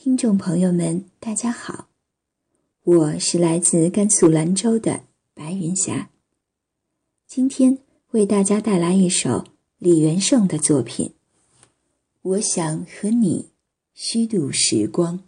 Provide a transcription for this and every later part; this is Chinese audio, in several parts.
听众朋友们，大家好，我是来自甘肃兰州的白云霞。今天为大家带来一首李元胜的作品。我想和你虚度时光。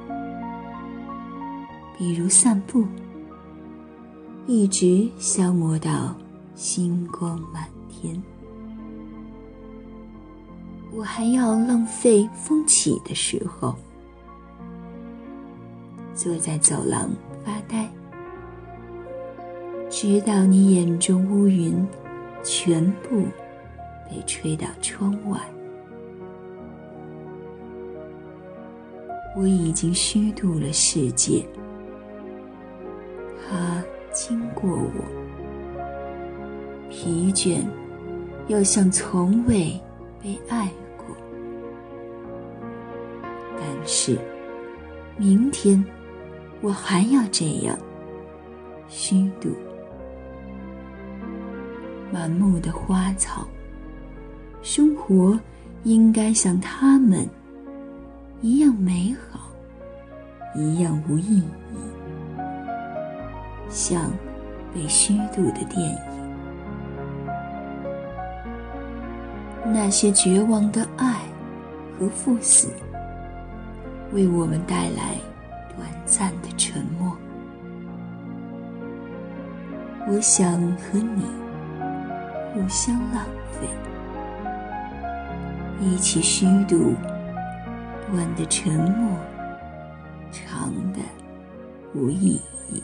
比如散步，一直消磨到星光满天。我还要浪费风起的时候，坐在走廊发呆，直到你眼中乌云全部被吹到窗外。我已经虚度了世界。经过我，疲倦，又像从未被爱过。但是，明天我还要这样虚度。满目的花草，生活应该像他们一样美好，一样无意义。像被虚度的电影，那些绝望的爱和赴死，为我们带来短暂的沉默。我想和你互相浪费，一起虚度短的沉默，长的无意义。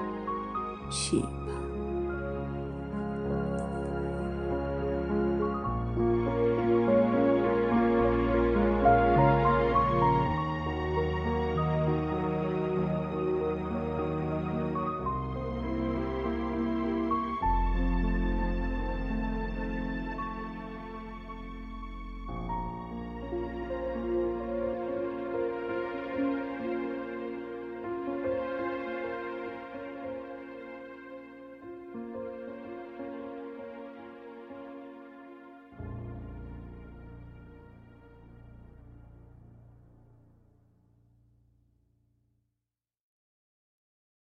去吧。